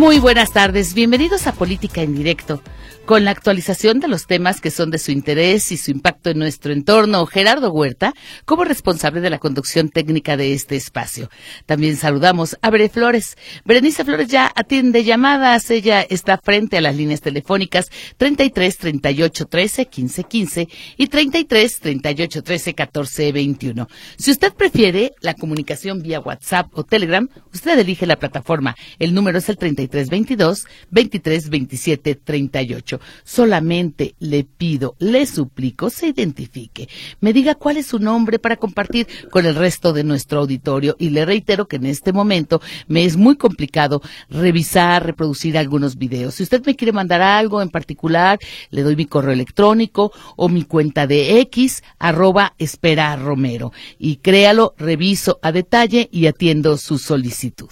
Muy buenas tardes, bienvenidos a Política en Directo con la actualización de los temas que son de su interés y su impacto en nuestro entorno. Gerardo Huerta, como responsable de la conducción técnica de este espacio. También saludamos a Bere Flores. Berenice Flores ya atiende llamadas. Ella está frente a las líneas telefónicas 33 38 13 15 15 y 33 38 13 14 21. Si usted prefiere la comunicación vía WhatsApp o Telegram, usted elige la plataforma. El número es el 33 22 23 27 38. Solamente le pido, le suplico, se identifique, me diga cuál es su nombre para compartir con el resto de nuestro auditorio y le reitero que en este momento me es muy complicado revisar, reproducir algunos videos. Si usted me quiere mandar algo en particular, le doy mi correo electrónico o mi cuenta de X, arroba espera Romero. Y créalo, reviso a detalle y atiendo su solicitud.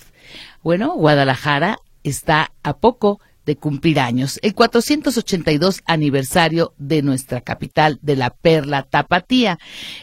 Bueno, Guadalajara está a poco de cumplir años, el 482 aniversario de nuestra capital, de la Perla Tapatía,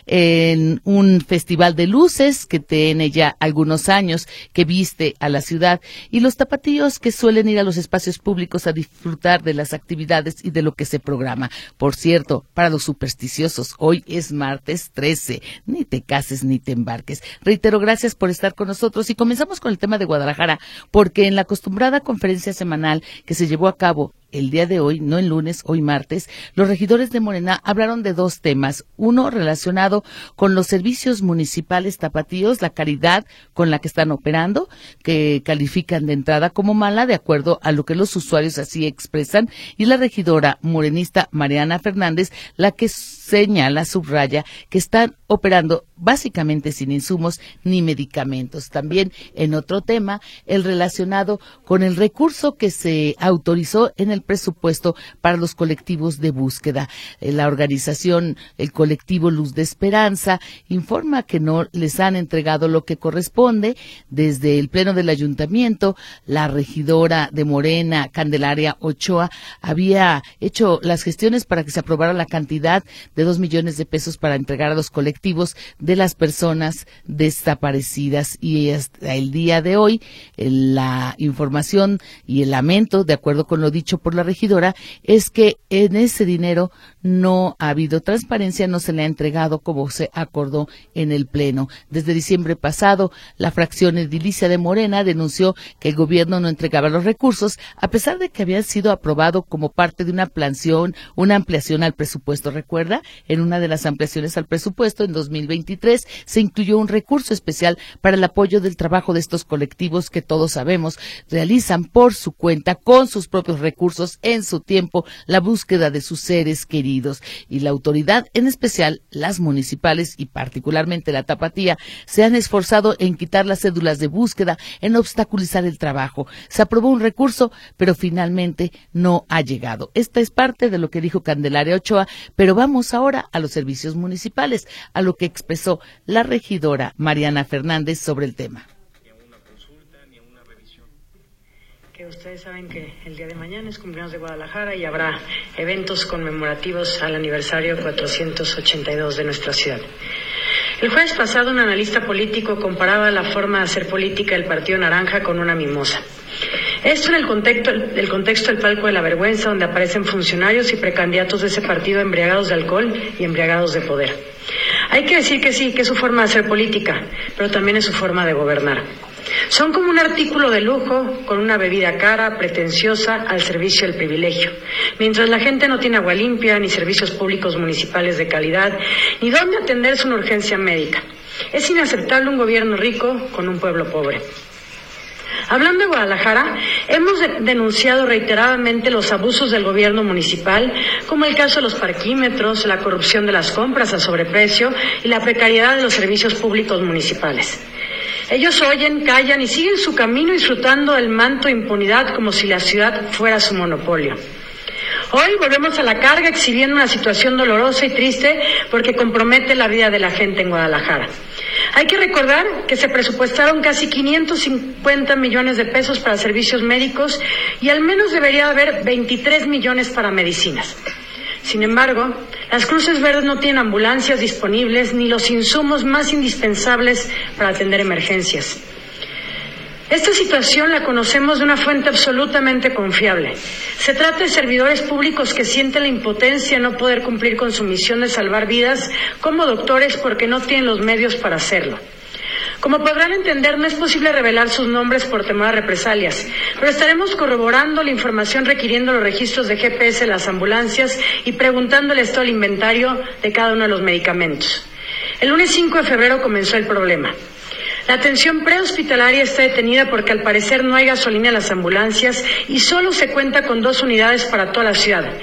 en un festival de luces que tiene ya algunos años, que viste a la ciudad, y los tapatíos que suelen ir a los espacios públicos a disfrutar de las actividades y de lo que se programa. Por cierto, para los supersticiosos, hoy es martes 13, ni te cases ni te embarques. Reitero, gracias por estar con nosotros y comenzamos con el tema de Guadalajara, porque en la acostumbrada conferencia semanal que se llevó a cabo el día de hoy, no el lunes, hoy martes, los regidores de Morena hablaron de dos temas. Uno relacionado con los servicios municipales tapatíos, la caridad con la que están operando, que califican de entrada como mala, de acuerdo a lo que los usuarios así expresan, y la regidora morenista Mariana Fernández, la que señala, subraya, que están operando básicamente sin insumos ni medicamentos. También en otro tema, el relacionado con el recurso que se autorizó en el presupuesto para los colectivos de búsqueda. Eh, la organización, el colectivo Luz de Esperanza, informa que no les han entregado lo que corresponde. Desde el Pleno del Ayuntamiento, la regidora de Morena, Candelaria Ochoa, había hecho las gestiones para que se aprobara la cantidad de dos millones de pesos para entregar a los colectivos de las personas desaparecidas y hasta el día de hoy la información y el lamento, de acuerdo con lo dicho por la regidora, es que en ese dinero no ha habido transparencia, no se le ha entregado como se acordó en el Pleno. Desde diciembre pasado, la fracción edilicia de Morena denunció que el gobierno no entregaba los recursos, a pesar de que habían sido aprobado como parte de una planción, una ampliación al presupuesto. ¿Recuerda? En una de las ampliaciones al presupuesto en 2023 se incluyó un recurso especial para el apoyo del trabajo de estos colectivos que todos sabemos realizan por su cuenta, con sus propios recursos, en su tiempo, la búsqueda de sus seres queridos. Y la autoridad, en especial las municipales y particularmente la tapatía, se han esforzado en quitar las cédulas de búsqueda, en obstaculizar el trabajo. Se aprobó un recurso, pero finalmente no ha llegado. Esta es parte de lo que dijo Candelaria Ochoa, pero vamos ahora a los servicios municipales, a lo que expresó la regidora Mariana Fernández sobre el tema. que ustedes saben que el día de mañana es cumpleaños de Guadalajara y habrá eventos conmemorativos al aniversario 482 de nuestra ciudad. El jueves pasado un analista político comparaba la forma de hacer política del Partido Naranja con una mimosa. Esto en el contexto, el contexto del palco de la vergüenza, donde aparecen funcionarios y precandidatos de ese partido embriagados de alcohol y embriagados de poder. Hay que decir que sí, que es su forma de hacer política, pero también es su forma de gobernar. Son como un artículo de lujo con una bebida cara, pretenciosa, al servicio del privilegio. Mientras la gente no tiene agua limpia, ni servicios públicos municipales de calidad, ni dónde atenderse una urgencia médica. Es inaceptable un gobierno rico con un pueblo pobre. Hablando de Guadalajara, hemos denunciado reiteradamente los abusos del gobierno municipal, como el caso de los parquímetros, la corrupción de las compras a sobreprecio y la precariedad de los servicios públicos municipales. Ellos oyen, callan y siguen su camino disfrutando del manto de impunidad como si la ciudad fuera su monopolio. Hoy volvemos a la carga exhibiendo una situación dolorosa y triste porque compromete la vida de la gente en Guadalajara. Hay que recordar que se presupuestaron casi 550 millones de pesos para servicios médicos y al menos debería haber 23 millones para medicinas. Sin embargo, las Cruces Verdes no tienen ambulancias disponibles ni los insumos más indispensables para atender emergencias. Esta situación la conocemos de una fuente absolutamente confiable. Se trata de servidores públicos que sienten la impotencia de no poder cumplir con su misión de salvar vidas como doctores porque no tienen los medios para hacerlo. Como podrán entender, no es posible revelar sus nombres por temor a represalias, pero estaremos corroborando la información requiriendo los registros de GPS de las ambulancias y preguntándoles todo el inventario de cada uno de los medicamentos. El lunes 5 de febrero comenzó el problema. La atención prehospitalaria está detenida porque al parecer no hay gasolina en las ambulancias y solo se cuenta con dos unidades para toda la ciudad,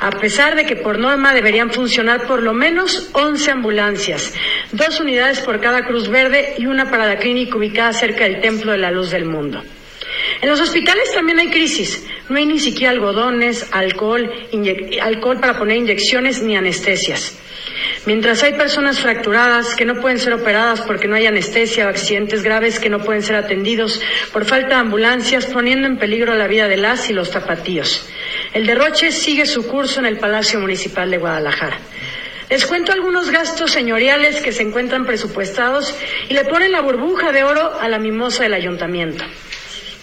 a pesar de que por norma deberían funcionar por lo menos 11 ambulancias, dos unidades por cada Cruz Verde y una para la clínica ubicada cerca del Templo de la Luz del Mundo. En los hospitales también hay crisis. No hay ni siquiera algodones, alcohol, alcohol para poner inyecciones ni anestesias. Mientras hay personas fracturadas que no pueden ser operadas porque no hay anestesia o accidentes graves que no pueden ser atendidos por falta de ambulancias, poniendo en peligro la vida de las y los tapatíos. El derroche sigue su curso en el Palacio Municipal de Guadalajara. Les cuento algunos gastos señoriales que se encuentran presupuestados y le ponen la burbuja de oro a la mimosa del ayuntamiento.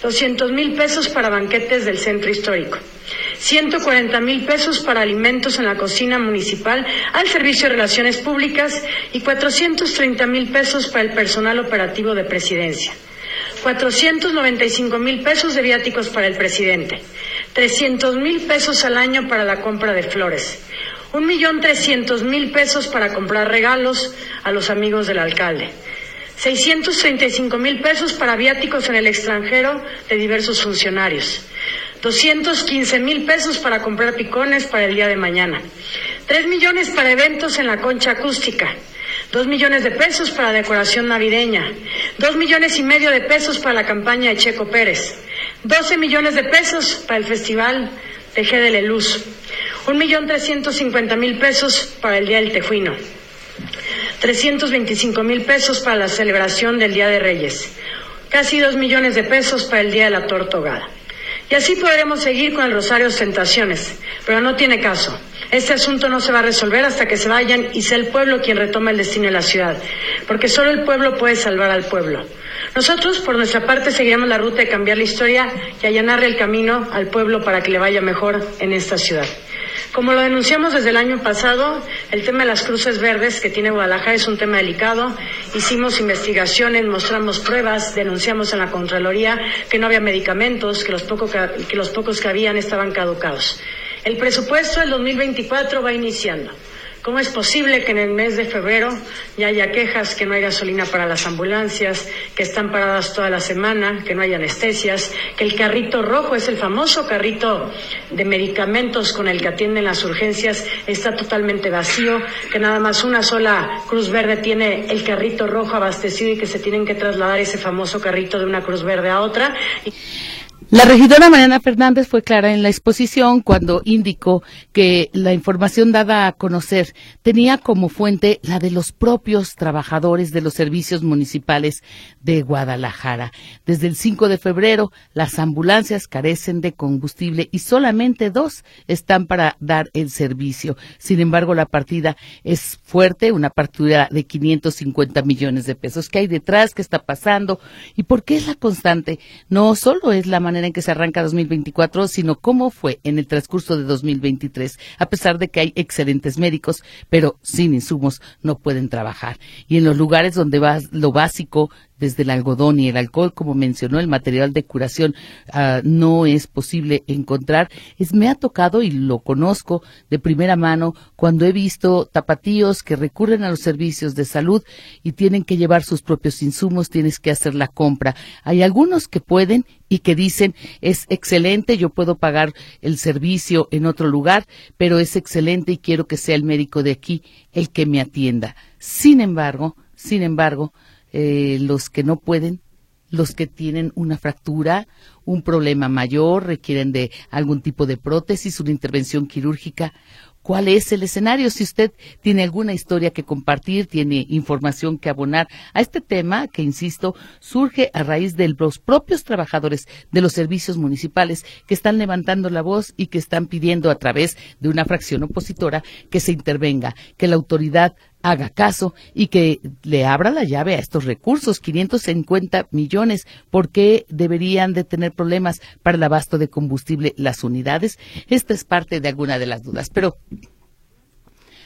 200 mil pesos para banquetes del centro histórico. 140 mil pesos para alimentos en la cocina municipal al Servicio de Relaciones Públicas y 430 mil pesos para el personal operativo de presidencia. 495 mil pesos de viáticos para el presidente. 300 mil pesos al año para la compra de flores. Un millón trescientos mil pesos para comprar regalos a los amigos del alcalde. 635 mil pesos para viáticos en el extranjero de diversos funcionarios. 215 mil pesos para comprar picones para el día de mañana. 3 millones para eventos en la concha acústica. 2 millones de pesos para decoración navideña. 2 millones y medio de pesos para la campaña de Checo Pérez. 12 millones de pesos para el festival de G de Luz. 1 millón 350 mil pesos para el Día del Tejuino. 325 mil pesos para la celebración del Día de Reyes. Casi 2 millones de pesos para el Día de la Tortogada. Y así podremos seguir con el Rosario Ostentaciones, pero no tiene caso. Este asunto no se va a resolver hasta que se vayan y sea el pueblo quien retoma el destino de la ciudad, porque solo el pueblo puede salvar al pueblo. Nosotros, por nuestra parte, seguiremos la ruta de cambiar la historia y allanarle el camino al pueblo para que le vaya mejor en esta ciudad. Como lo denunciamos desde el año pasado, el tema de las cruces verdes que tiene Guadalajara es un tema delicado. Hicimos investigaciones, mostramos pruebas, denunciamos en la Contraloría que no había medicamentos, que los, que los pocos que habían estaban caducados. El presupuesto del 2024 va iniciando. ¿Cómo es posible que en el mes de febrero ya haya quejas que no hay gasolina para las ambulancias, que están paradas toda la semana, que no hay anestesias, que el carrito rojo es el famoso carrito de medicamentos con el que atienden las urgencias, está totalmente vacío, que nada más una sola Cruz Verde tiene el carrito rojo abastecido y que se tienen que trasladar ese famoso carrito de una Cruz Verde a otra? La regidora Mariana Fernández fue clara en la exposición cuando indicó que la información dada a conocer tenía como fuente la de los propios trabajadores de los servicios municipales de Guadalajara. Desde el 5 de febrero, las ambulancias carecen de combustible y solamente dos están para dar el servicio. Sin embargo, la partida es fuerte, una partida de 550 millones de pesos. ¿Qué hay detrás? ¿Qué está pasando? ¿Y por qué es la constante? No solo es la manera en que se arranca 2024, sino cómo fue en el transcurso de 2023, a pesar de que hay excelentes médicos, pero sin insumos no pueden trabajar. Y en los lugares donde va lo básico desde el algodón y el alcohol, como mencionó, el material de curación ah, no es posible encontrar. Es, me ha tocado y lo conozco de primera mano cuando he visto tapatíos que recurren a los servicios de salud y tienen que llevar sus propios insumos, tienes que hacer la compra. Hay algunos que pueden y que dicen es excelente, yo puedo pagar el servicio en otro lugar, pero es excelente y quiero que sea el médico de aquí el que me atienda. Sin embargo, sin embargo, eh, los que no pueden, los que tienen una fractura, un problema mayor, requieren de algún tipo de prótesis, una intervención quirúrgica, cuál es el escenario. Si usted tiene alguna historia que compartir, tiene información que abonar a este tema, que insisto, surge a raíz de los propios trabajadores de los servicios municipales que están levantando la voz y que están pidiendo a través de una fracción opositora que se intervenga, que la autoridad haga caso y que le abra la llave a estos recursos, 550 millones. ¿Por qué deberían de tener problemas para el abasto de combustible las unidades? Esta es parte de alguna de las dudas, pero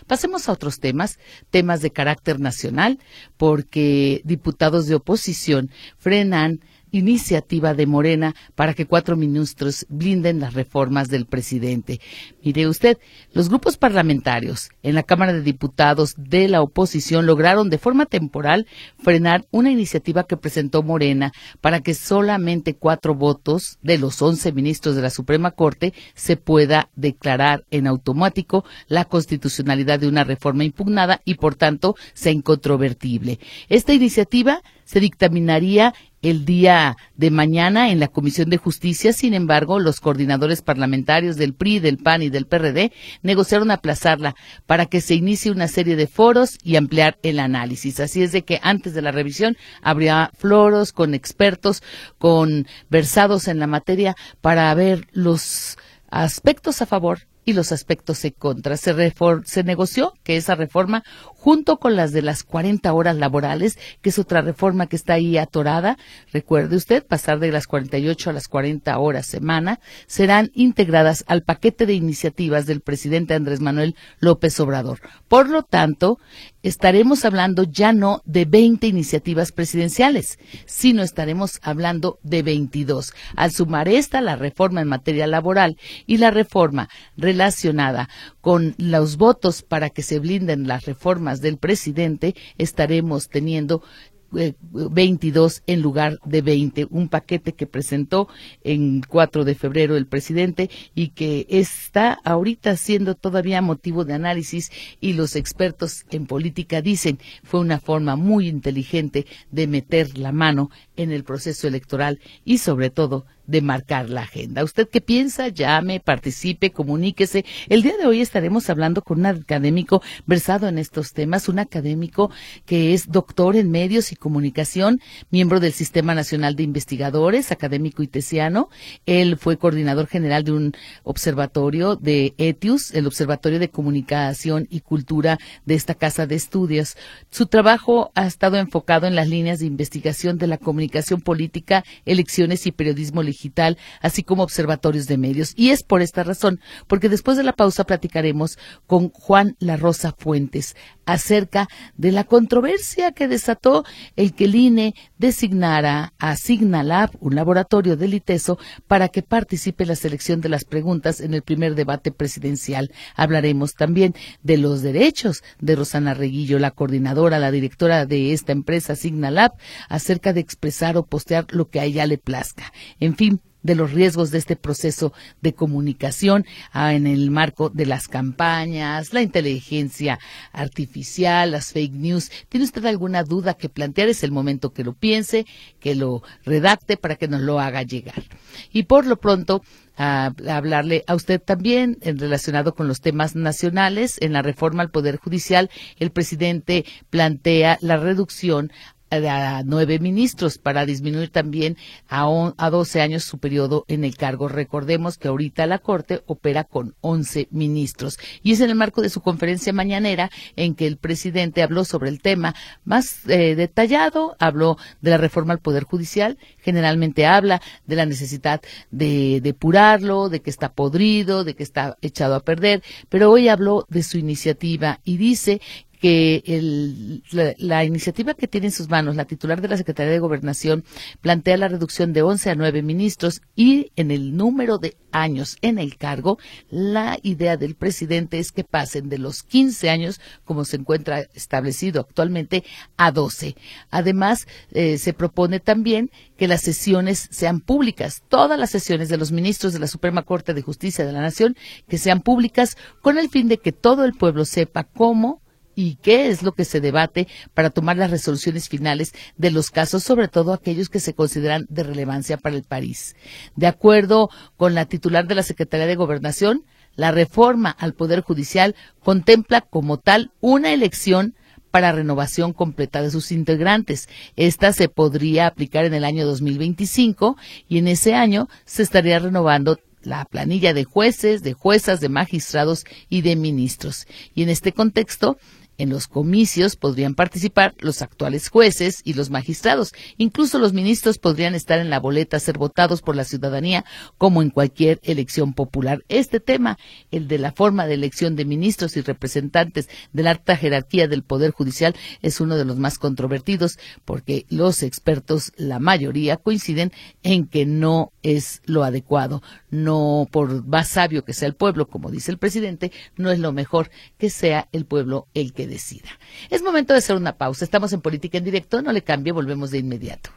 Pasemos a otros temas, temas de carácter nacional, porque diputados de oposición frenan iniciativa de Morena para que cuatro ministros blinden las reformas del presidente. Mire usted, los grupos parlamentarios en la Cámara de Diputados de la oposición lograron de forma temporal frenar una iniciativa que presentó Morena para que solamente cuatro votos de los once ministros de la Suprema Corte se pueda declarar en automático la constitucionalidad de una reforma impugnada y por tanto sea incontrovertible. Esta iniciativa se dictaminaría el día de mañana en la Comisión de Justicia. Sin embargo, los coordinadores parlamentarios del PRI, del PAN y del PRD negociaron aplazarla para que se inicie una serie de foros y ampliar el análisis. Así es de que antes de la revisión habría floros con expertos, con versados en la materia para ver los aspectos a favor y los aspectos en contra. Se, se negoció que esa reforma, junto con las de las 40 horas laborales, que es otra reforma que está ahí atorada, recuerde usted, pasar de las 48 a las 40 horas semana, serán integradas al paquete de iniciativas del presidente Andrés Manuel López Obrador. Por lo tanto, estaremos hablando ya no de 20 iniciativas presidenciales, sino estaremos hablando de 22. Al sumar esta, la reforma en materia laboral y la reforma relacionada con los votos para que se blinden las reformas del presidente, estaremos teniendo 22 eh, en lugar de 20, un paquete que presentó en 4 de febrero el presidente y que está ahorita siendo todavía motivo de análisis y los expertos en política dicen fue una forma muy inteligente de meter la mano en el proceso electoral y sobre todo de marcar la agenda. ¿Usted qué piensa? Llame, participe, comuníquese. El día de hoy estaremos hablando con un académico versado en estos temas, un académico que es doctor en medios y comunicación, miembro del Sistema Nacional de Investigadores, académico itesiano. Él fue coordinador general de un observatorio de ETIUS, el Observatorio de Comunicación y Cultura de esta casa de estudios. Su trabajo ha estado enfocado en las líneas de investigación de la comunicación política, elecciones y periodismo legislativo digital, así como observatorios de medios. Y es por esta razón, porque después de la pausa platicaremos con Juan La Rosa Fuentes acerca de la controversia que desató el que el INE designara a Signalab, un laboratorio del ITESO, para que participe en la selección de las preguntas en el primer debate presidencial. Hablaremos también de los derechos de Rosana Reguillo, la coordinadora, la directora de esta empresa Signalab, acerca de expresar o postear lo que a ella le plazca. En fin, de los riesgos de este proceso de comunicación ah, en el marco de las campañas, la inteligencia artificial, las fake news. ¿Tiene usted alguna duda que plantear? Es el momento que lo piense, que lo redacte para que nos lo haga llegar. Y por lo pronto, a ah, hablarle a usted también en relacionado con los temas nacionales. En la reforma al Poder Judicial, el presidente plantea la reducción a nueve ministros para disminuir también a, a 12 años su periodo en el cargo. Recordemos que ahorita la Corte opera con 11 ministros y es en el marco de su conferencia mañanera en que el presidente habló sobre el tema más eh, detallado, habló de la reforma al Poder Judicial, generalmente habla de la necesidad de depurarlo, de que está podrido, de que está echado a perder, pero hoy habló de su iniciativa y dice que el, la, iniciativa que tiene en sus manos la titular de la Secretaría de Gobernación plantea la reducción de 11 a 9 ministros y en el número de años en el cargo, la idea del presidente es que pasen de los 15 años, como se encuentra establecido actualmente, a 12. Además, eh, se propone también que las sesiones sean públicas, todas las sesiones de los ministros de la Suprema Corte de Justicia de la Nación, que sean públicas con el fin de que todo el pueblo sepa cómo y qué es lo que se debate para tomar las resoluciones finales de los casos, sobre todo aquellos que se consideran de relevancia para el país. De acuerdo con la titular de la Secretaría de Gobernación, La reforma al Poder Judicial contempla como tal una elección para renovación completa de sus integrantes. Esta se podría aplicar en el año 2025 y en ese año se estaría renovando la planilla de jueces, de juezas, de magistrados y de ministros. Y en este contexto, en los comicios podrían participar los actuales jueces y los magistrados. Incluso los ministros podrían estar en la boleta ser votados por la ciudadanía como en cualquier elección popular. Este tema, el de la forma de elección de ministros y representantes de la alta jerarquía del Poder Judicial, es uno de los más controvertidos porque los expertos, la mayoría, coinciden en que no es lo adecuado. No, por más sabio que sea el pueblo, como dice el presidente, no es lo mejor que sea el pueblo el que decida. Es momento de hacer una pausa. Estamos en Política en Directo. No le cambie, volvemos de inmediato.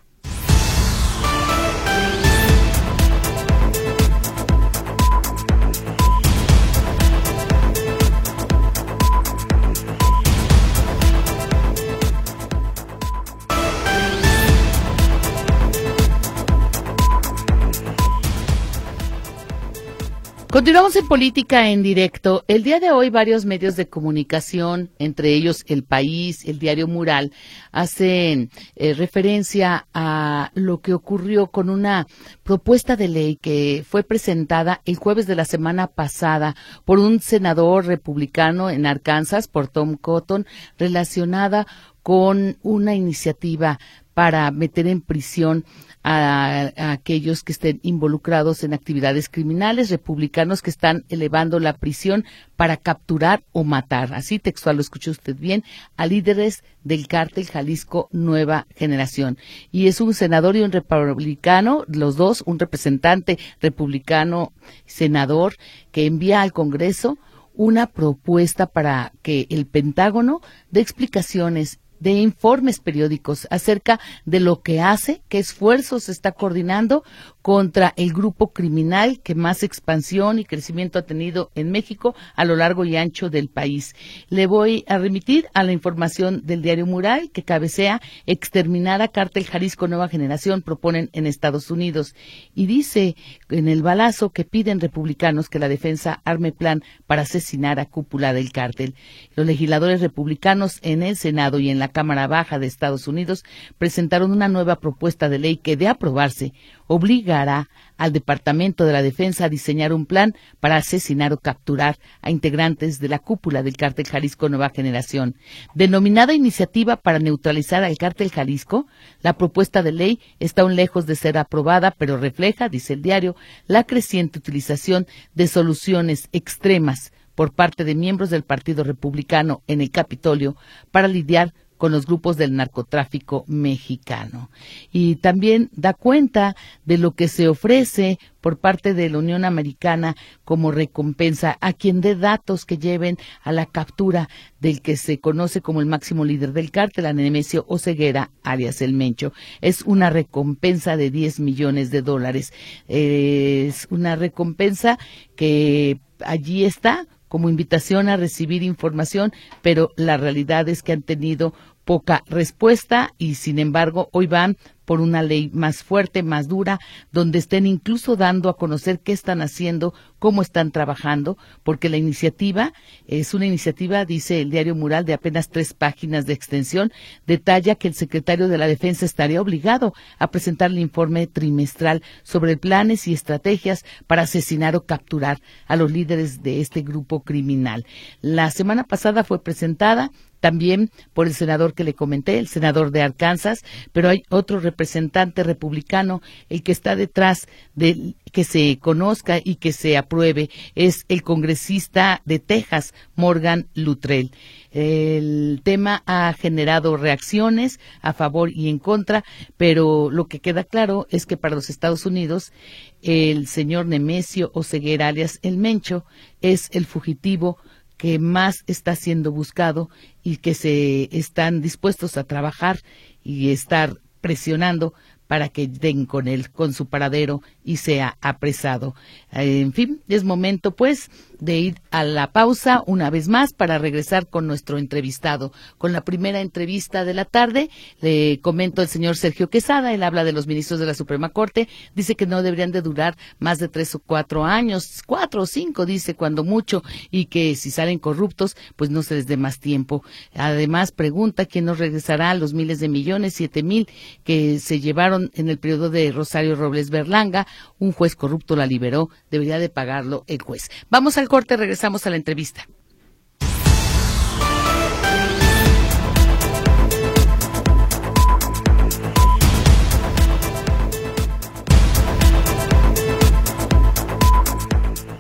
Continuamos en política en directo. El día de hoy varios medios de comunicación, entre ellos El País, el diario Mural, hacen eh, referencia a lo que ocurrió con una propuesta de ley que fue presentada el jueves de la semana pasada por un senador republicano en Arkansas, por Tom Cotton, relacionada con una iniciativa para meter en prisión a, aquellos que estén involucrados en actividades criminales, republicanos que están elevando la prisión para capturar o matar, así textual lo escuchó usted bien, a líderes del cártel Jalisco Nueva Generación. Y es un senador y un republicano, los dos, un representante republicano, senador, que envía al Congreso una propuesta para que el Pentágono dé explicaciones de informes periódicos acerca de lo que hace, qué esfuerzos está coordinando contra el grupo criminal que más expansión y crecimiento ha tenido en México a lo largo y ancho del país. Le voy a remitir a la información del diario Mural que cabecea exterminar a cártel Jalisco Nueva Generación proponen en Estados Unidos y dice en el balazo que piden republicanos que la defensa arme plan para asesinar a cúpula del cártel. Los legisladores republicanos en el Senado y en la Cámara Baja de Estados Unidos presentaron una nueva propuesta de ley que de aprobarse obligará al Departamento de la Defensa a diseñar un plan para asesinar o capturar a integrantes de la cúpula del cártel Jalisco Nueva Generación. Denominada Iniciativa para Neutralizar al cártel Jalisco, la propuesta de ley está aún lejos de ser aprobada, pero refleja, dice el diario, la creciente utilización de soluciones extremas por parte de miembros del Partido Republicano en el Capitolio para lidiar con los grupos del narcotráfico mexicano. Y también da cuenta de lo que se ofrece por parte de la Unión Americana como recompensa a quien dé datos que lleven a la captura del que se conoce como el máximo líder del cártel, a Nemesio Oceguera, Arias El Mencho. Es una recompensa de 10 millones de dólares. Es una recompensa que allí está como invitación a recibir información, pero la realidad es que han tenido poca respuesta y sin embargo hoy van por una ley más fuerte, más dura, donde estén incluso dando a conocer qué están haciendo, cómo están trabajando, porque la iniciativa es una iniciativa, dice el diario Mural, de apenas tres páginas de extensión, detalla que el secretario de la Defensa estaría obligado a presentar el informe trimestral sobre planes y estrategias para asesinar o capturar a los líderes de este grupo criminal. La semana pasada fue presentada también por el senador que le comenté, el senador de Arkansas, pero hay otro representante republicano, el que está detrás de que se conozca y que se apruebe, es el congresista de Texas, Morgan Luttrell. El tema ha generado reacciones a favor y en contra, pero lo que queda claro es que para los Estados Unidos el señor Nemesio Oseguera alias El Mencho es el fugitivo que más está siendo buscado y que se están dispuestos a trabajar y estar presionando para que den con él, con su paradero y sea apresado. En fin, es momento pues de ir a la pausa una vez más para regresar con nuestro entrevistado. Con la primera entrevista de la tarde, le comento al señor Sergio Quesada, él habla de los ministros de la Suprema Corte, dice que no deberían de durar más de tres o cuatro años, cuatro o cinco, dice cuando mucho, y que si salen corruptos, pues no se les dé más tiempo. Además, pregunta quién nos regresará los miles de millones, siete mil, que se llevaron en el periodo de Rosario Robles Berlanga, un juez corrupto la liberó, debería de pagarlo el juez. Vamos al corte, regresamos a la entrevista.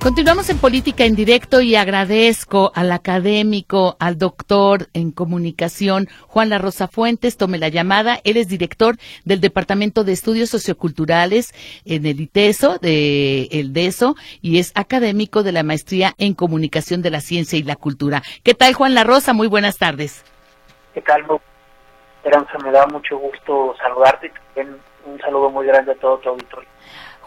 Continuamos en política en directo y agradezco al académico, al doctor en comunicación Juan La Rosa Fuentes. Tome la llamada. Él es director del Departamento de Estudios Socioculturales en el ITESO, de el DESO, y es académico de la maestría en comunicación de la ciencia y la cultura. ¿Qué tal, Juan La Rosa? Muy buenas tardes. ¿Qué tal, Esperanza? Me da mucho gusto saludarte y también un saludo muy grande a todo tu auditorio.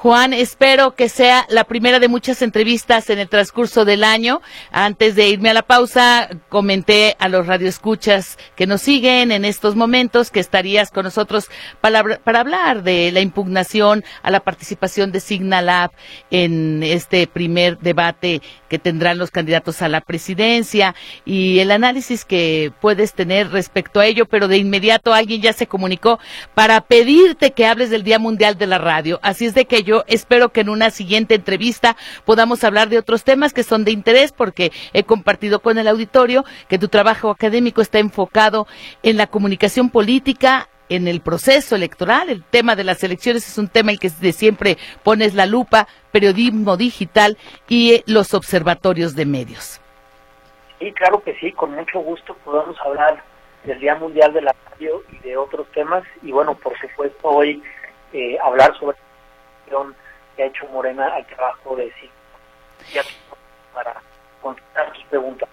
Juan, espero que sea la primera de muchas entrevistas en el transcurso del año. Antes de irme a la pausa, comenté a los radioescuchas que nos siguen en estos momentos que estarías con nosotros para, para hablar de la impugnación a la participación de Signalab en este primer debate que tendrán los candidatos a la presidencia y el análisis que puedes tener respecto a ello, pero de inmediato alguien ya se comunicó para pedirte que hables del Día Mundial de la Radio. Así es de que yo espero que en una siguiente entrevista podamos hablar de otros temas que son de interés porque he compartido con el auditorio que tu trabajo académico está enfocado en la comunicación política, en el proceso electoral. El tema de las elecciones es un tema en que de siempre pones la lupa, periodismo digital y los observatorios de medios. Sí, claro que sí, con mucho gusto podemos hablar del Día Mundial de la Radio y de otros temas. Y bueno, por supuesto, hoy eh, hablar sobre que ha hecho Morena al trabajo de sí para contestar tus preguntas.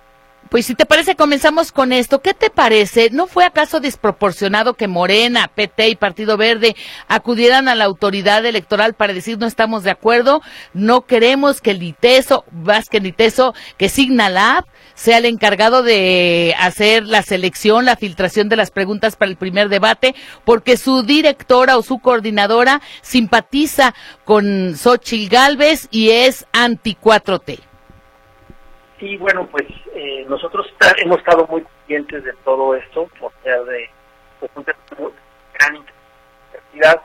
Pues si te parece, comenzamos con esto. ¿Qué te parece? ¿No fue acaso desproporcionado que Morena, PT y Partido Verde acudieran a la autoridad electoral para decir no estamos de acuerdo? No queremos que el ITESO, más que el ITESO, que Signalab sea el encargado de hacer la selección, la filtración de las preguntas para el primer debate, porque su directora o su coordinadora simpatiza con Xochitl Galvez y es anti 4T. Sí, bueno, pues eh, nosotros hemos estado muy pendientes de todo esto por ser de pues, un gran intensidad.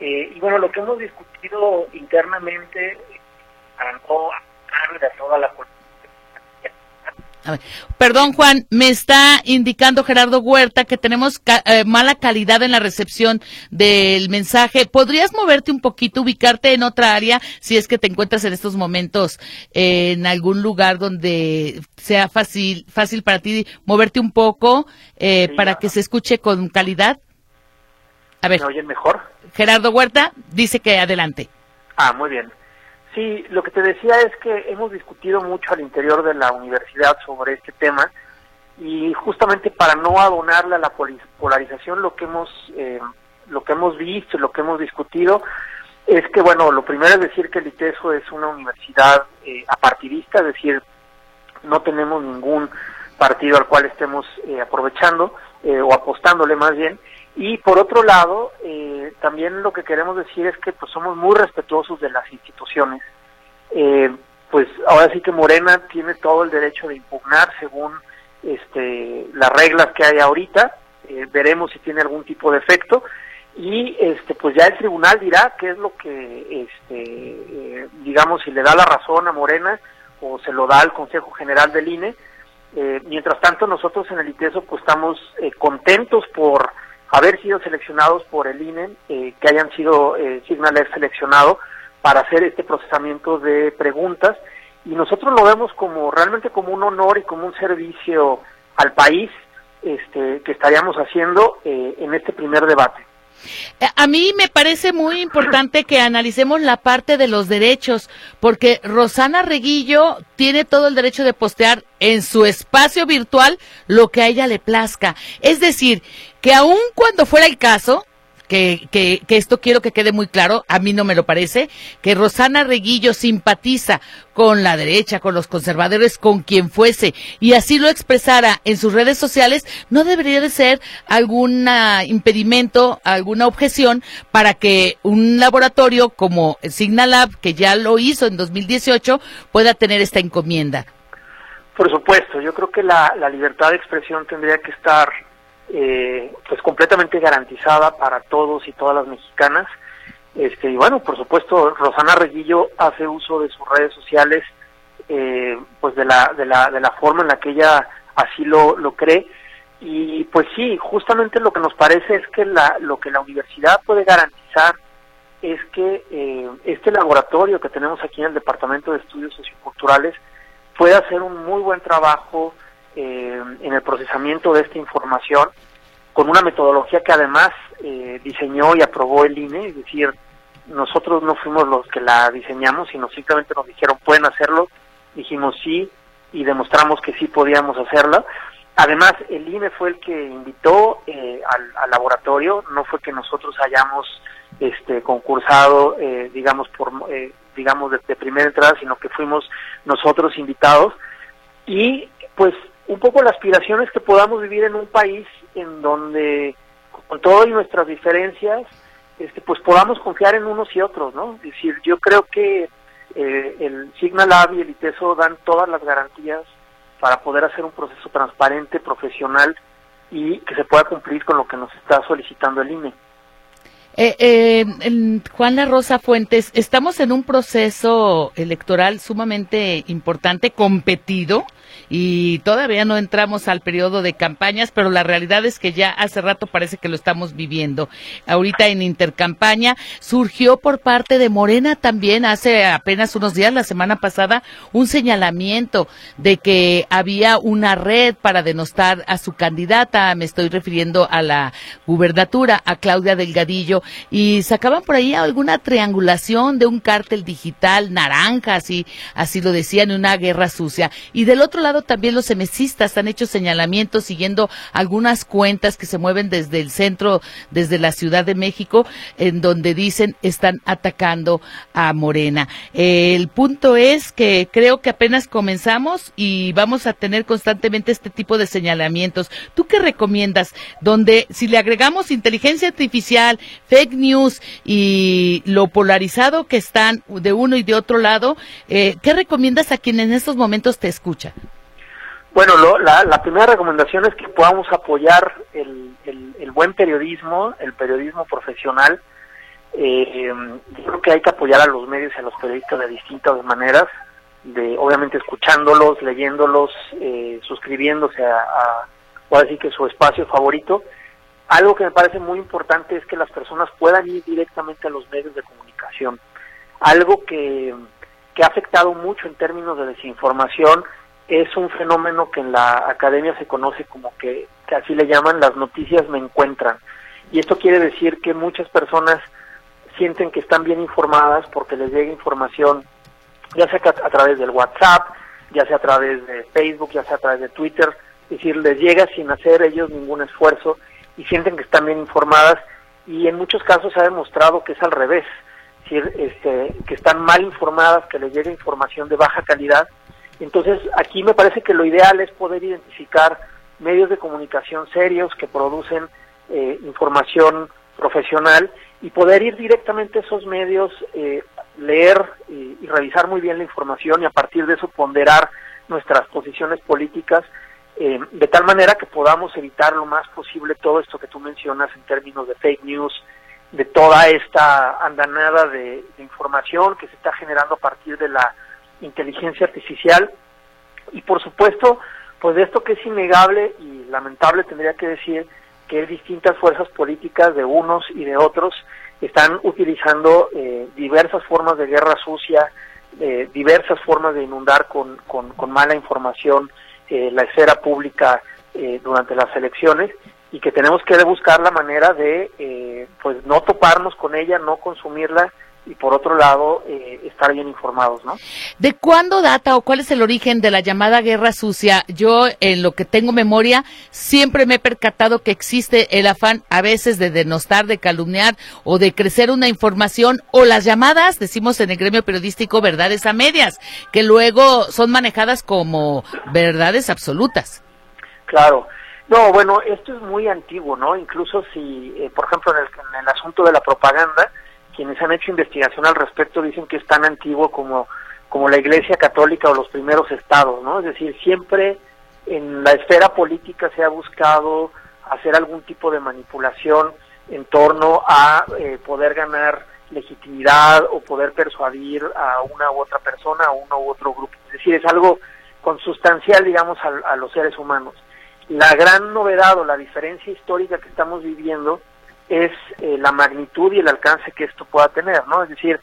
Eh, y bueno, lo que hemos discutido internamente para no hablar de toda la política Perdón, Juan, me está indicando Gerardo Huerta que tenemos eh, mala calidad en la recepción del mensaje. ¿Podrías moverte un poquito, ubicarte en otra área, si es que te encuentras en estos momentos en algún lugar donde sea fácil, fácil para ti moverte un poco eh, para que se escuche con calidad? A ver. ¿Me oyen mejor? Gerardo Huerta dice que adelante. Ah, muy bien. Sí, lo que te decía es que hemos discutido mucho al interior de la universidad sobre este tema y justamente para no adonarle a la polarización lo que hemos eh, lo que hemos visto, lo que hemos discutido es que bueno, lo primero es decir que el ITESO es una universidad eh, apartidista, es decir, no tenemos ningún partido al cual estemos eh, aprovechando eh, o apostándole más bien y por otro lado, eh, también lo que queremos decir es que pues somos muy respetuosos de las instituciones. Eh, pues ahora sí que Morena tiene todo el derecho de impugnar según este, las reglas que hay ahorita. Eh, veremos si tiene algún tipo de efecto y este pues ya el tribunal dirá qué es lo que este digamos si le da la razón a Morena o se lo da al Consejo General del INE. mientras tanto nosotros en el ITESO pues estamos contentos por haber sido seleccionados por el INE, eh, que hayan sido eh, seleccionado para hacer este procesamiento de preguntas y nosotros lo vemos como realmente como un honor y como un servicio al país este, que estaríamos haciendo eh, en este primer debate. A mí me parece muy importante que analicemos la parte de los derechos, porque Rosana Reguillo tiene todo el derecho de postear en su espacio virtual lo que a ella le plazca. Es decir, que aun cuando fuera el caso, que, que, que esto quiero que quede muy claro, a mí no me lo parece, que Rosana Reguillo simpatiza con la derecha, con los conservadores, con quien fuese, y así lo expresara en sus redes sociales, no debería de ser algún impedimento, alguna objeción para que un laboratorio como Signalab, que ya lo hizo en 2018, pueda tener esta encomienda. Por supuesto, yo creo que la, libertad de expresión tendría que estar eh, pues completamente garantizada para todos y todas las mexicanas. Este, y bueno, por supuesto, Rosana Reguillo hace uso de sus redes sociales eh, pues de la, de, la, de la forma en la que ella así lo, lo cree. Y pues sí, justamente lo que nos parece es que la, lo que la universidad puede garantizar es que eh, este laboratorio que tenemos aquí en el Departamento de Estudios Socioculturales puede hacer un muy buen trabajo eh, en el procesamiento de esta información con una metodología que además eh, diseñó y aprobó el INE, es decir, nosotros no fuimos los que la diseñamos, sino simplemente nos dijeron pueden hacerlo, dijimos sí y demostramos que sí podíamos hacerlo. Además, el INE fue el que invitó eh, al, laboratorio, no fue que nosotros hayamos este, concursado, digamos, por digamos, de, primera entrada, sino que fuimos nosotros invitados. Y pues un poco la aspiración es que podamos vivir en un país en donde, con todas nuestras diferencias, este, pues podamos confiar en unos y otros, ¿no? Es decir, yo creo que eh, el Signalab y el ITESO dan todas las garantías para poder hacer un proceso transparente, profesional y que se pueda cumplir con lo que nos está solicitando el INE. Eh, eh, Juan La Rosa Fuentes, estamos en un proceso electoral sumamente importante, competido, y todavía no entramos al periodo de campañas, pero la realidad es que ya hace rato parece que lo estamos viviendo. Ahorita en intercampaña surgió por parte de Morena también hace apenas unos días, la semana pasada, un señalamiento de que había una red para denostar a su candidata, me estoy refiriendo a la gubernatura, a Claudia Delgadillo, y sacaban por ahí alguna triangulación de un cártel digital naranja, así, así lo decían, una guerra sucia. Y del otro lado también los semesistas han hecho señalamientos siguiendo algunas cuentas que se mueven desde el centro, desde la Ciudad de México, en donde dicen están atacando a Morena. el punto es que creo que apenas comenzamos y vamos a tener constantemente este tipo de señalamientos. ¿Tú qué recomiendas? Donde si le agregamos inteligencia artificial, fake news y lo polarizado que están de uno y de otro lado, eh, ¿qué recomiendas a quien en estos momentos te escucha? Bueno, la, primera recomendación es que podamos apoyar el, buen periodismo, el periodismo profesional. Eh, yo creo que hay que apoyar a los medios y a los periodistas de distintas maneras, de obviamente escuchándolos, leyéndolos, eh, suscribiéndose a, decir que su espacio favorito. Algo que me parece muy importante es que las personas puedan ir directamente a los medios de comunicación. Algo que ha afectado mucho en términos de desinformación es un fenómeno que en la academia se conoce como que, así le llaman las noticias me encuentran. Y esto quiere decir que muchas personas sienten que están bien informadas porque les llega información, ya sea a, través del WhatsApp, ya sea a través de Facebook, ya sea a través de Twitter, es decir, les llega sin hacer ellos ningún esfuerzo y sienten que están bien informadas. Y en muchos casos se ha demostrado que es al revés, es decir, este, que están mal informadas, que les llega información de baja calidad entonces, aquí me parece que lo ideal es poder identificar medios de comunicación serios que producen eh, información profesional y poder ir directamente a esos medios, eh, leer y, revisar muy bien la información y a partir de eso ponderar nuestras posiciones políticas eh, de tal manera que podamos evitar lo más posible todo esto que tú mencionas en términos de fake news, de toda esta andanada de información que se está generando a partir de la inteligencia artificial. Y por supuesto, pues de esto que es innegable y lamentable tendría que decir que distintas fuerzas políticas de unos y de otros están utilizando eh, diversas formas de guerra sucia, eh, diversas formas de inundar con, con, mala información eh, la esfera pública durante las elecciones. Y que tenemos que buscar la manera de pues no toparnos con ella, no consumirla y por otro lado eh, estar bien informados, ¿no? ¿De cuándo data o cuál es el origen de la llamada guerra sucia? Yo en lo que tengo memoria siempre me he percatado que existe el afán a veces de denostar, de calumniar o de crecer una información o las llamadas, decimos en el gremio periodístico, verdades a medias, que luego son manejadas como verdades absolutas. Claro. No, bueno, esto es muy antiguo, ¿no? Incluso si, eh, por ejemplo, en el, en el asunto de la propaganda, quienes han hecho investigación al respecto dicen que es tan antiguo como, como la Iglesia Católica o los primeros estados, ¿no? Es decir, siempre en la esfera política se ha buscado hacer algún tipo de manipulación en torno a eh, poder ganar legitimidad o poder persuadir a una u otra persona, a uno u otro grupo. Es decir, es algo consustancial, digamos, a los seres humanos. La gran novedad o la diferencia histórica que estamos viviendo es eh, la magnitud y el alcance que esto pueda tener, ¿no? Es decir,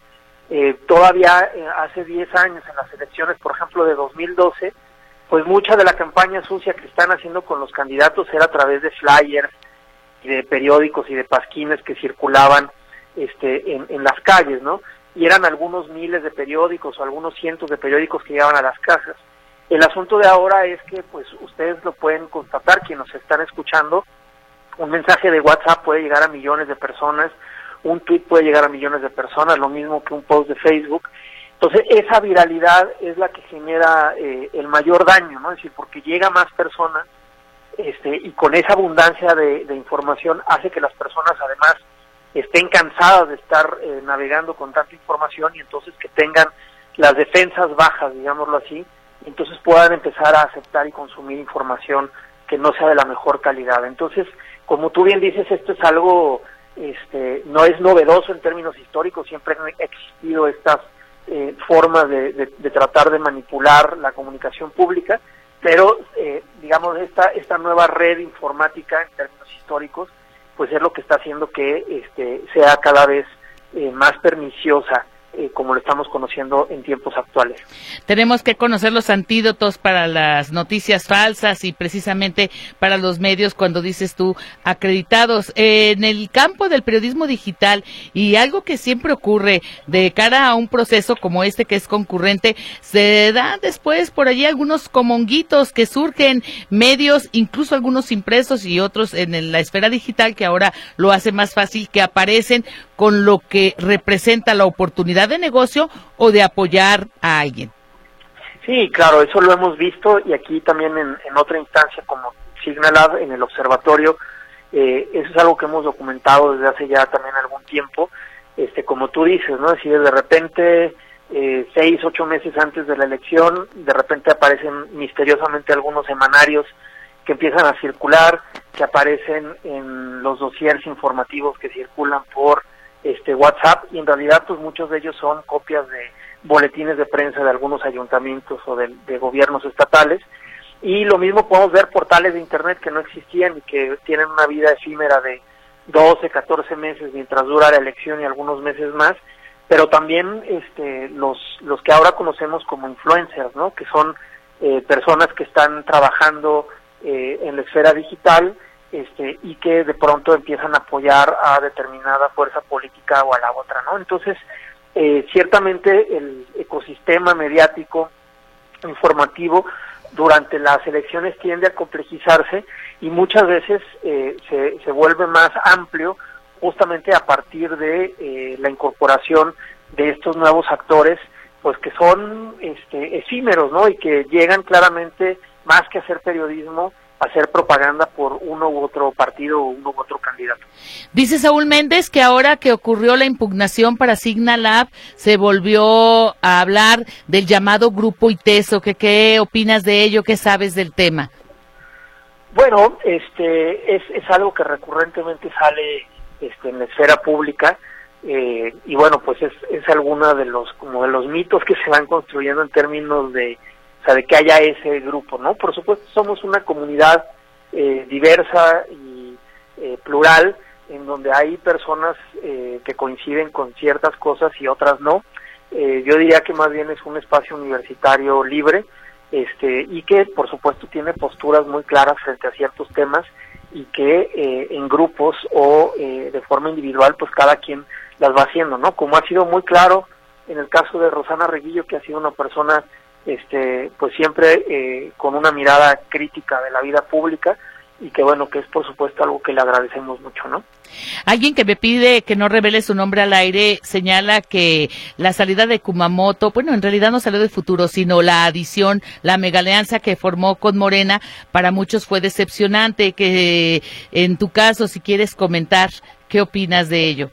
eh, todavía eh, hace 10 años en las elecciones, por ejemplo, de 2012, pues mucha de la campaña sucia que están haciendo con los candidatos era a través de flyers de periódicos y de pasquines que circulaban este, en, en las calles, ¿no? Y eran algunos miles de periódicos o algunos cientos de periódicos que llegaban a las casas. El asunto de ahora es que, pues, ustedes lo pueden constatar, quienes nos están escuchando, un mensaje de WhatsApp puede llegar a millones de personas, un tweet puede llegar a millones de personas, lo mismo que un post de Facebook. Entonces, esa viralidad es la que genera eh, el mayor daño, ¿no? Es decir, porque llega más personas este, y con esa abundancia de, información hace que las personas además estén cansadas de estar eh, navegando con tanta información y entonces que tengan las defensas bajas, digámoslo así, entonces puedan empezar a aceptar y consumir información que no sea de la mejor calidad. Entonces, como tú bien dices, esto es algo, este, no es novedoso en términos históricos, siempre han existido estas eh, formas de, de, tratar de manipular la comunicación pública, pero eh, digamos esta esta nueva red informática en términos históricos, pues es lo que está haciendo que este, sea cada vez eh, más perniciosa eh, como lo estamos conociendo en tiempos actuales. Tenemos que conocer los antídotos para las noticias falsas y precisamente para los medios, cuando dices tú, acreditados. en el campo del periodismo digital y algo que siempre ocurre de cara a un proceso como este que es concurrente, se dan después por allí algunos comonguitos que surgen medios, incluso algunos impresos y otros en la esfera digital que ahora lo hace más fácil, que aparecen con lo que representa la oportunidad de negocio o de apoyar a alguien. Sí, claro, eso lo hemos visto y aquí también en, otra instancia como Signalab en el observatorio, eh, eso es algo que hemos documentado desde hace ya también algún tiempo, este, como tú dices, ¿no? Si de repente eh, seis, ocho meses antes de la elección, de repente aparecen misteriosamente algunos semanarios que empiezan a circular, que aparecen en los dossiers informativos que circulan por este WhatsApp y en realidad pues muchos de ellos son copias de boletines de prensa de algunos ayuntamientos o de, gobiernos estatales y lo mismo podemos ver portales de internet que no existían y que tienen una vida efímera de 12, 14 meses mientras dura la elección y algunos meses más, pero también este, los, los que ahora conocemos como influencers, ¿no? que son eh, personas que están trabajando eh, en la esfera digital este, y que de pronto empiezan a apoyar a determinada fuerza política o a la otra, ¿no? Entonces, eh, ciertamente el ecosistema mediático informativo durante las elecciones tiende a complejizarse y muchas veces eh, se, se, vuelve más amplio justamente a partir de eh, la incorporación de estos nuevos actores pues que son este, efímeros no y que llegan claramente más que hacer periodismo hacer propaganda por uno u otro partido o uno u otro candidato. Dice Saúl Méndez que ahora que ocurrió la impugnación para Signalab se volvió a hablar del llamado grupo ITESO. ¿Qué, ¿Qué opinas de ello? ¿Qué sabes del tema? Bueno, este es, es algo que recurrentemente sale este, en la esfera pública eh, y bueno, pues es, es alguna de los como de los mitos que se van construyendo en términos de sea, de que haya ese grupo, ¿no? Por supuesto, somos una comunidad eh, diversa y eh, plural, en donde hay personas eh, que coinciden con ciertas cosas y otras no. yo diría que más bien es un espacio universitario libre, este, y que por supuesto tiene posturas muy claras frente a ciertos temas y que en grupos o de forma individual, pues cada quien las va haciendo, ¿no? Como ha sido muy claro en el caso de Rosana Reguillo, que ha sido una persona, este, pues siempre eh, con una mirada crítica de la vida pública y que bueno, que es por supuesto algo que le agradecemos mucho, ¿no? Alguien que me pide que no revele su nombre al aire señala que la salida de Kumamoto, bueno, en realidad no salió del futuro, sino la adición, la megaleanza que formó con Morena, para muchos fue decepcionante, que en tu caso, si quieres comentar, ¿qué opinas de ello?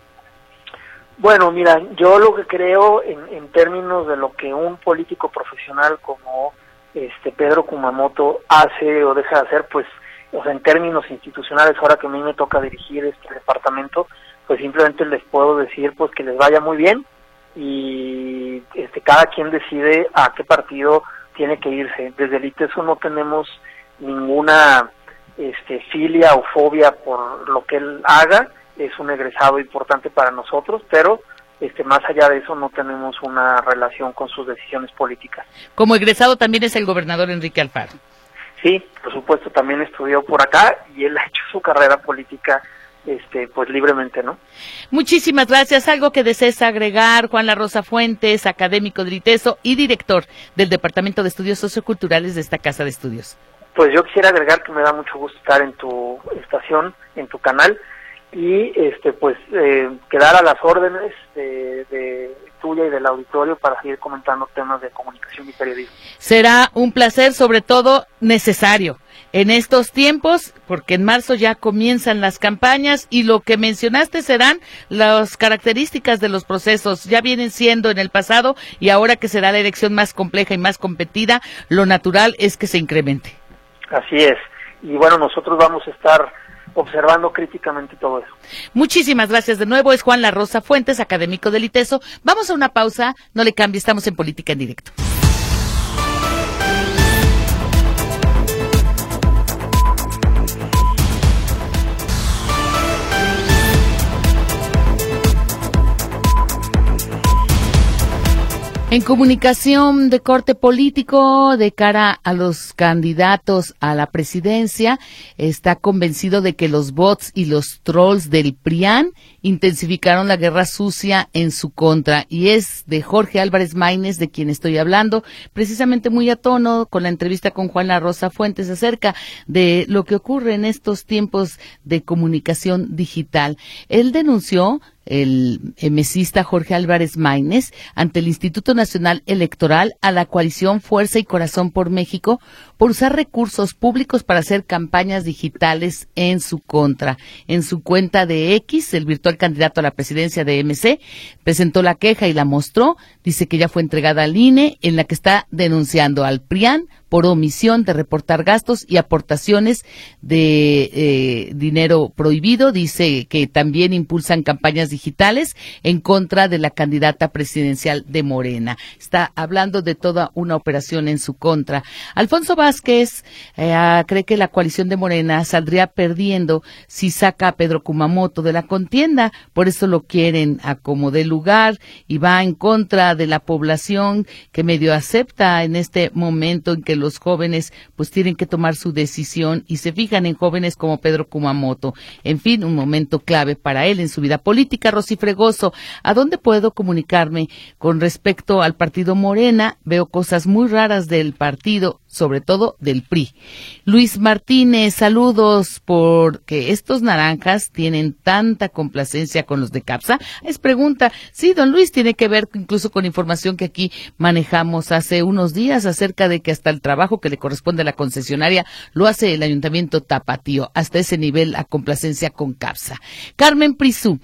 Bueno, mira, yo lo que creo en, términos de lo que un político profesional como este Pedro Kumamoto hace o deja de hacer, pues, o sea, en términos institucionales, ahora que a mí me toca dirigir este departamento, pues simplemente les puedo decir, pues, que les vaya muy bien y este cada quien decide a qué partido tiene que irse. Desde el ITESO no tenemos ninguna este, filia o fobia por lo que él haga es un egresado importante para nosotros, pero este, más allá de eso no tenemos una relación con sus decisiones políticas. Como egresado también es el gobernador Enrique Alfaro. Sí, por supuesto, también estudió por acá y él ha hecho su carrera política este, pues libremente, ¿no? Muchísimas gracias. Algo que desees agregar, Juan La Rosa Fuentes, académico de ITESO y director del Departamento de Estudios Socioculturales de esta Casa de Estudios. Pues yo quisiera agregar que me da mucho gusto estar en tu estación, en tu canal y este pues eh, quedar a las órdenes de, tuya y del auditorio para seguir comentando temas de comunicación y periodismo. Será un placer, sobre todo necesario en estos tiempos, porque en marzo ya comienzan las campañas y lo que mencionaste serán las características de los procesos, ya vienen siendo en el pasado y ahora que será la elección más compleja y más competida, lo natural es que se incremente. Así es. Y bueno, nosotros vamos a estar observando críticamente todo eso. Muchísimas gracias de nuevo. Es Juan La Rosa Fuentes, académico del ITESO. Vamos a una pausa. No le cambie, estamos en Política en Directo. En comunicación de corte político de cara a los candidatos a la presidencia, está convencido de que los bots y los trolls del PRIAN intensificaron la guerra sucia en su contra. Y es de Jorge Álvarez Maínez de quien estoy hablando, precisamente muy a tono con la entrevista con Juan La Rosa Fuentes acerca de lo que ocurre en estos tiempos de comunicación digital. Él denunció el emesista Jorge Álvarez Maínez ante el Instituto Nacional Electoral a la coalición Fuerza y Corazón por México por usar recursos públicos para hacer campañas digitales en su contra. En su cuenta de X, el virtual candidato a la presidencia de MC presentó la queja y la mostró. Dice que ya fue entregada al INE en la que está denunciando al PRIAN por omisión de reportar gastos y aportaciones de eh, dinero prohibido. Dice que también impulsan campañas digitales en contra de la candidata presidencial de Morena. Está hablando de toda una operación en su contra. Alfonso Vázquez eh, ah, cree que la coalición de Morena saldría perdiendo si saca a Pedro Kumamoto de la contienda. Por eso lo quieren a como de lugar y va en contra de la población que medio acepta en este momento en que los jóvenes pues tienen que tomar su decisión y se fijan en jóvenes como Pedro Kumamoto. En fin, un momento clave para él en su vida política. Rosy Fregoso, ¿a dónde puedo comunicarme con respecto al partido Morena? Veo cosas muy raras del partido sobre todo del PRI. Luis Martínez, saludos porque estos naranjas tienen tanta complacencia con los de CAPSA. Es pregunta, sí, don Luis, tiene que ver incluso con información que aquí manejamos hace unos días acerca de que hasta el que le corresponde a la concesionaria lo hace el ayuntamiento Tapatío, hasta ese nivel a complacencia con CAPSA. Carmen Prisú.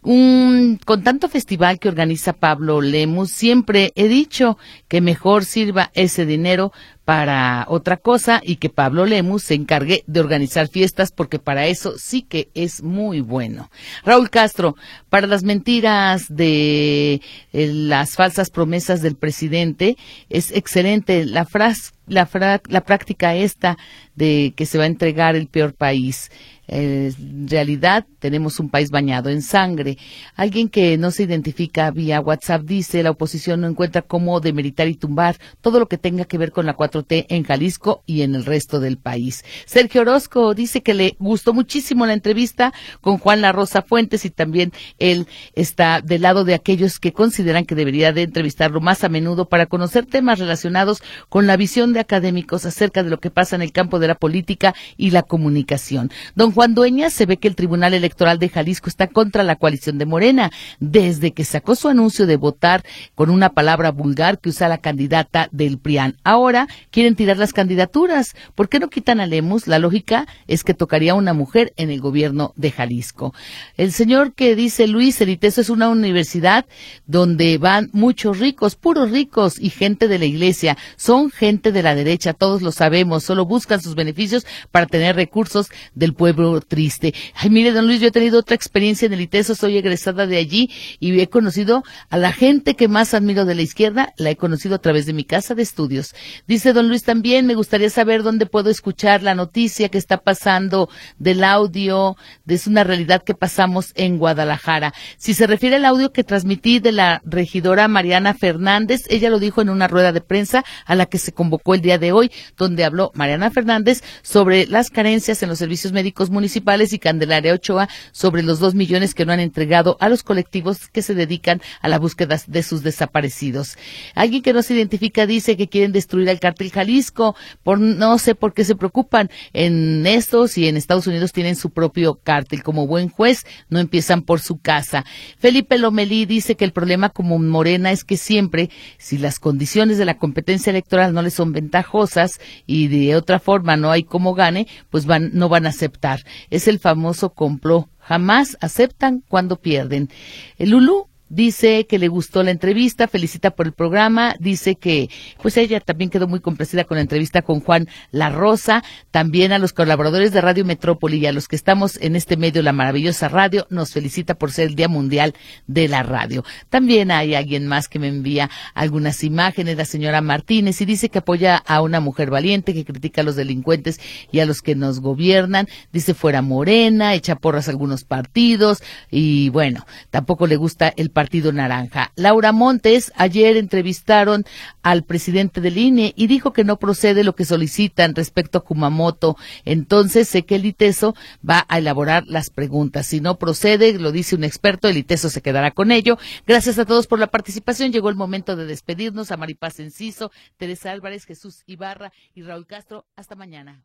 Un, con tanto festival que organiza Pablo Lemus, siempre he dicho que mejor sirva ese dinero para otra cosa y que Pablo Lemus se encargue de organizar fiestas porque para eso sí que es muy bueno. Raúl Castro, para las mentiras de eh, las falsas promesas del presidente, es excelente la frase, la, la práctica esta de que se va a entregar el peor país. En realidad tenemos un país bañado en sangre. Alguien que no se identifica vía WhatsApp dice la oposición no encuentra cómo demeritar y tumbar todo lo que tenga que ver con la 4 4T en Jalisco y en el resto del país. Sergio Orozco dice que le gustó muchísimo la entrevista con Juan La Rosa Fuentes y también él está del lado de aquellos que consideran que debería de entrevistarlo más a menudo para conocer temas relacionados con la visión de académicos acerca de lo que pasa en el campo de la política y la comunicación. Don Juan Dueñas se ve que el Tribunal Electoral de Jalisco está contra la coalición de Morena desde que sacó su anuncio de votar con una palabra vulgar que usa la candidata del PRIAN. Ahora quieren tirar las candidaturas. ¿Por qué no quitan a Lemus? La lógica es que tocaría una mujer en el gobierno de Jalisco. El señor que dice Luis Eliteso es una universidad donde van muchos ricos, puros ricos y gente de la iglesia. Son gente de la derecha, todos lo sabemos, solo buscan sus beneficios para tener recursos del pueblo triste. Ay, mire, don Luis, yo he tenido otra experiencia en el ITESO, soy egresada de allí y he conocido a la gente que más admiro de la izquierda, la he conocido a través de mi casa de estudios. Dice don Luis también, me gustaría saber dónde puedo escuchar la noticia que está pasando del audio, de una realidad que pasamos en Guadalajara. Si se refiere al audio que transmití de la regidora Mariana Fernández, ella lo dijo en una rueda de prensa a la que se convocó el día de hoy, donde habló Mariana Fernández sobre las carencias en los servicios médicos municipales y Candelaria Ochoa sobre los dos millones que no han entregado a los colectivos que se dedican a la búsqueda de sus desaparecidos. Alguien que no se identifica dice que quieren destruir al cártel Jalisco, por no sé por qué se preocupan en estos y en Estados Unidos tienen su propio cártel. Como buen juez, no empiezan por su casa. Felipe Lomelí dice que el problema como Morena es que siempre, si las condiciones de la competencia electoral no le son ventajosas y de otra forma no hay cómo gane, pues van, no van a aceptar. Es el famoso complot. Jamás aceptan cuando pierden. El Lulú Dice que le gustó la entrevista, felicita por el programa, dice que pues ella también quedó muy complacida con la entrevista con Juan La Rosa, también a los colaboradores de Radio Metrópoli y a los que estamos en este medio, la maravillosa radio, nos felicita por ser el Día Mundial de la Radio. También hay alguien más que me envía algunas imágenes, la señora Martínez, y dice que apoya a una mujer valiente que critica a los delincuentes y a los que nos gobiernan, dice fuera morena, echa porras a algunos partidos y bueno, tampoco le gusta el Partido Naranja. Laura Montes, ayer entrevistaron al presidente del INE y dijo que no procede lo que solicitan respecto a Kumamoto. Entonces sé que el ITESO va a elaborar las preguntas. Si no procede, lo dice un experto, el ITESO se quedará con ello. Gracias a todos por la participación. Llegó el momento de despedirnos a Maripaz Enciso, Teresa Álvarez, Jesús Ibarra y Raúl Castro. Hasta mañana.